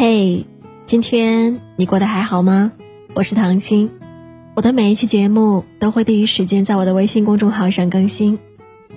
嘿，今天你过得还好吗？我是唐青，我的每一期节目都会第一时间在我的微信公众号上更新。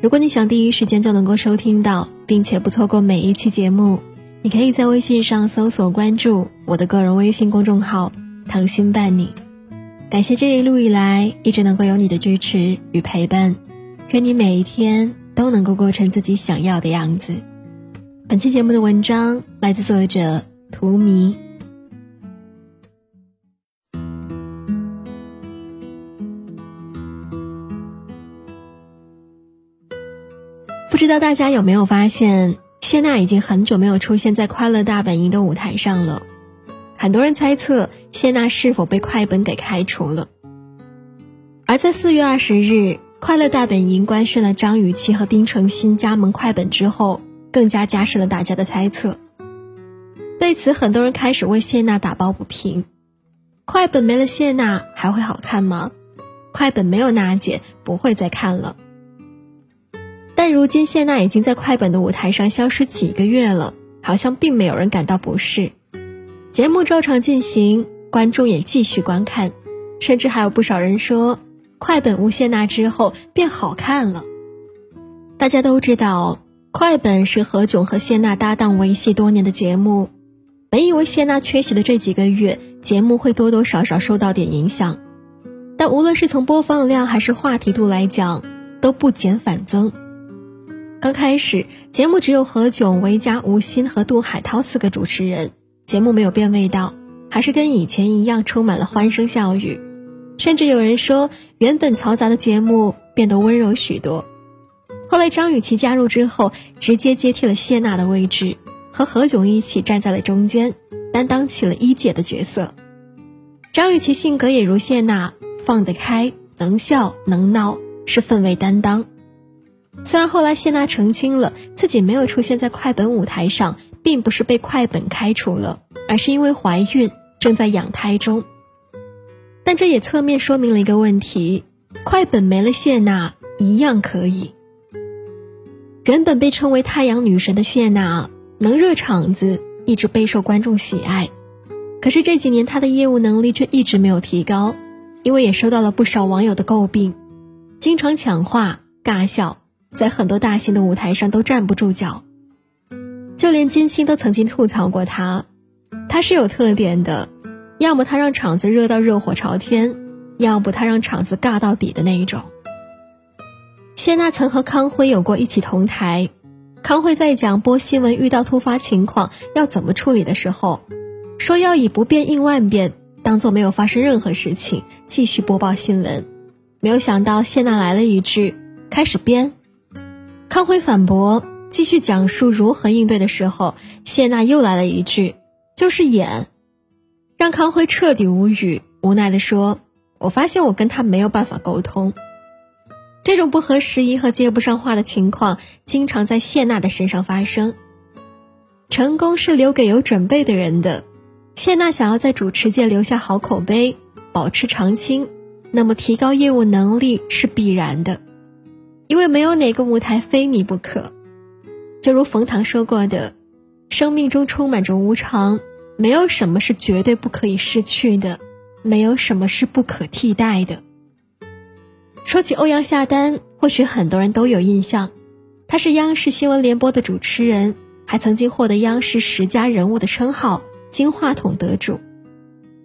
如果你想第一时间就能够收听到，并且不错过每一期节目，你可以在微信上搜索关注我的个人微信公众号“唐心伴你”。感谢这一路以来一直能够有你的支持与陪伴，愿你每一天都能够过成自己想要的样子。本期节目的文章来自作者图迷。不知道大家有没有发现，谢娜已经很久没有出现在《快乐大本营》的舞台上了。很多人猜测谢娜是否被快本给开除了。而在四月二十日，《快乐大本营》官宣了张雨绮和丁程鑫加盟快本之后，更加加深了大家的猜测。对此，很多人开始为谢娜打抱不平：快本没了谢娜还会好看吗？快本没有娜姐不会再看了。但如今谢娜已经在快本的舞台上消失几个月了，好像并没有人感到不适。节目照常进行，观众也继续观看，甚至还有不少人说，快本无谢娜之后变好看了。大家都知道，快本是何炅和谢娜搭档维系多年的节目，本以为谢娜缺席的这几个月，节目会多多少少受到点影响，但无论是从播放量还是话题度来讲，都不减反增。刚开始，节目只有何炅、维嘉、吴昕和杜海涛四个主持人。节目没有变味道，还是跟以前一样充满了欢声笑语，甚至有人说原本嘈杂的节目变得温柔许多。后来张雨绮加入之后，直接接替了谢娜的位置，和何炅一起站在了中间，担当起了一姐的角色。张雨绮性格也如谢娜，放得开，能笑能闹，是氛围担当。虽然后来谢娜澄清了自己没有出现在快本舞台上。并不是被快本开除了，而是因为怀孕正在养胎中。但这也侧面说明了一个问题：快本没了谢娜一样可以。原本被称为太阳女神的谢娜，能热场子，一直备受观众喜爱。可是这几年他的业务能力却一直没有提高，因为也收到了不少网友的诟病，经常抢话、尬笑，在很多大型的舞台上都站不住脚。就连金星都曾经吐槽过他，他是有特点的，要么他让场子热到热火朝天，要不他让场子尬到底的那一种。谢娜曾和康辉有过一起同台，康辉在讲播新闻遇到突发情况要怎么处理的时候，说要以不变应万变，当做没有发生任何事情，继续播报新闻。没有想到谢娜来了一句：“开始编。”康辉反驳。继续讲述如何应对的时候，谢娜又来了一句：“就是演。”让康辉彻底无语，无奈地说：“我发现我跟他没有办法沟通。”这种不合时宜和接不上话的情况，经常在谢娜的身上发生。成功是留给有准备的人的。谢娜想要在主持界留下好口碑，保持常青，那么提高业务能力是必然的，因为没有哪个舞台非你不可。就如冯唐说过的，生命中充满着无常，没有什么是绝对不可以失去的，没有什么是不可替代的。说起欧阳夏丹，或许很多人都有印象，他是央视新闻联播的主持人，还曾经获得央视十佳人物的称号，金话筒得主。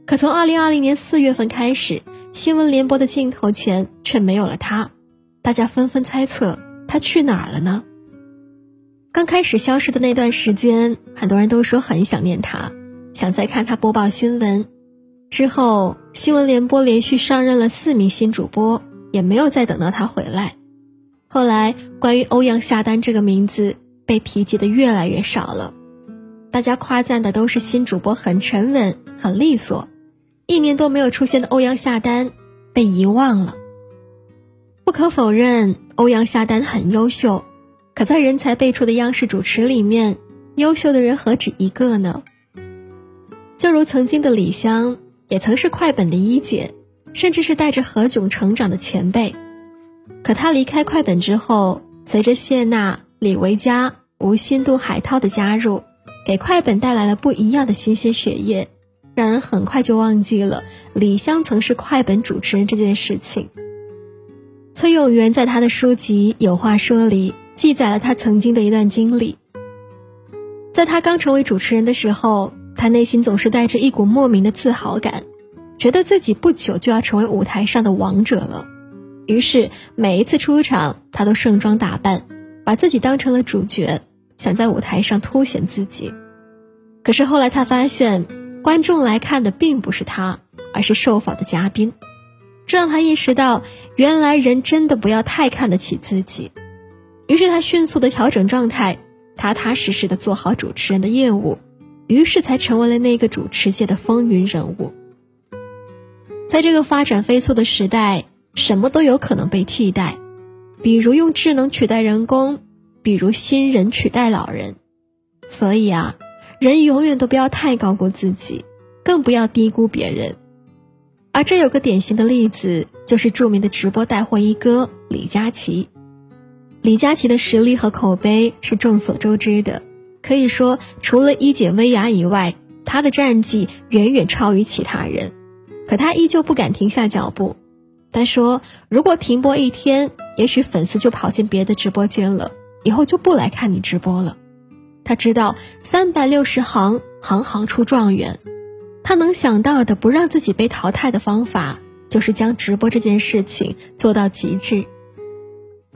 可从二零二零年四月份开始，新闻联播的镜头前却没有了他，大家纷纷猜测他去哪儿了呢？刚开始消失的那段时间，很多人都说很想念他，想再看他播报新闻。之后，新闻联播连续上任了四名新主播，也没有再等到他回来。后来，关于欧阳夏丹这个名字被提及的越来越少了，大家夸赞的都是新主播很沉稳、很利索。一年多没有出现的欧阳夏丹被遗忘了。不可否认，欧阳夏丹很优秀。可在人才辈出的央视主持里面，优秀的人何止一个呢？就如曾经的李湘，也曾是快本的一姐，甚至是带着何炅成长的前辈。可他离开快本之后，随着谢娜、李维嘉、吴昕、杜海涛的加入，给快本带来了不一样的新鲜血液，让人很快就忘记了李湘曾是快本主持人这件事情。崔永元在他的书籍《有话说》里记载了他曾经的一段经历。在他刚成为主持人的时候，他内心总是带着一股莫名的自豪感，觉得自己不久就要成为舞台上的王者了。于是每一次出场，他都盛装打扮，把自己当成了主角，想在舞台上凸显自己。可是后来他发现，观众来看的并不是他，而是受访的嘉宾。这让他意识到，原来人真的不要太看得起自己。于是他迅速的调整状态，踏踏实实的做好主持人的业务，于是才成为了那个主持界的风云人物。在这个发展飞速的时代，什么都有可能被替代，比如用智能取代人工，比如新人取代老人。所以啊，人永远都不要太高估自己，更不要低估别人。而这有个典型的例子，就是著名的直播带货一哥李佳琦。李佳琦的实力和口碑是众所周知的，可以说除了一姐薇娅以外，他的战绩远远超于其他人。可他依旧不敢停下脚步。他说：“如果停播一天，也许粉丝就跑进别的直播间了，以后就不来看你直播了。”他知道三百六十行，行行出状元。他能想到的不让自己被淘汰的方法，就是将直播这件事情做到极致，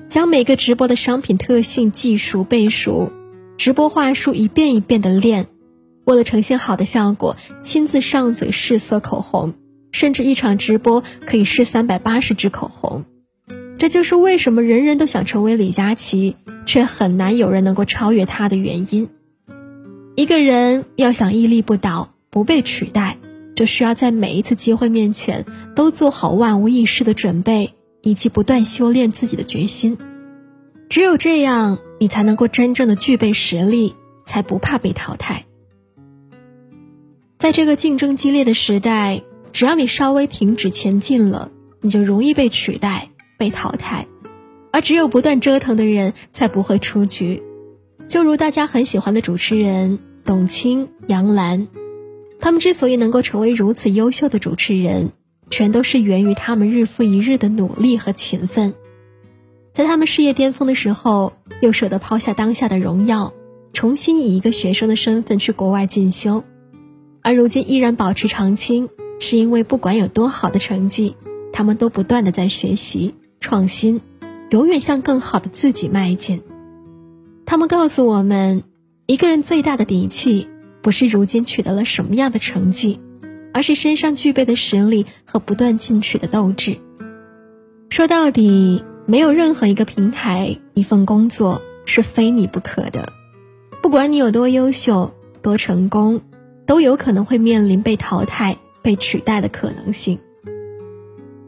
将每个直播的商品特性技熟背熟，直播话术一遍一遍的练，为了呈现好的效果，亲自上嘴试色口红，甚至一场直播可以试三百八十支口红。这就是为什么人人都想成为李佳琦，却很难有人能够超越他的原因。一个人要想屹立不倒。不被取代，就需要在每一次机会面前都做好万无一失的准备，以及不断修炼自己的决心。只有这样，你才能够真正的具备实力，才不怕被淘汰。在这个竞争激烈的时代，只要你稍微停止前进了，你就容易被取代、被淘汰。而只有不断折腾的人，才不会出局。就如大家很喜欢的主持人董卿、杨澜。他们之所以能够成为如此优秀的主持人，全都是源于他们日复一日的努力和勤奋。在他们事业巅峰的时候，又舍得抛下当下的荣耀，重新以一个学生的身份去国外进修，而如今依然保持常青，是因为不管有多好的成绩，他们都不断的在学习创新，永远向更好的自己迈进。他们告诉我们，一个人最大的底气。不是如今取得了什么样的成绩，而是身上具备的实力和不断进取的斗志。说到底，没有任何一个平台、一份工作是非你不可的。不管你有多优秀、多成功，都有可能会面临被淘汰、被取代的可能性。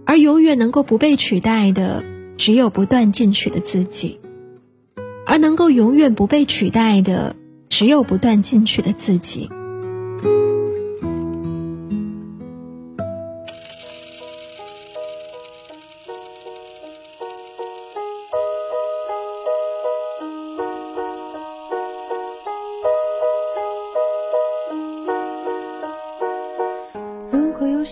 而永远能够不被取代的，只有不断进取的自己。而能够永远不被取代的。只有不断进取的自己。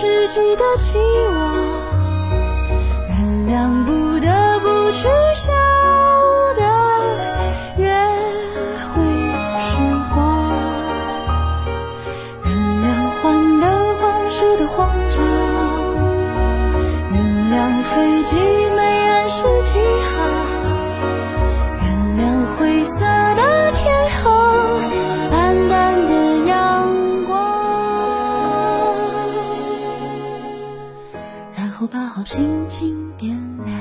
只记得期望，原谅不得不去笑的约会时光，原谅患得患失的慌张，原谅飞机没按时起航。把好心情点亮。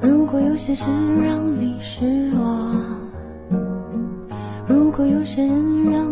如果有些事让你失望，如果有些人让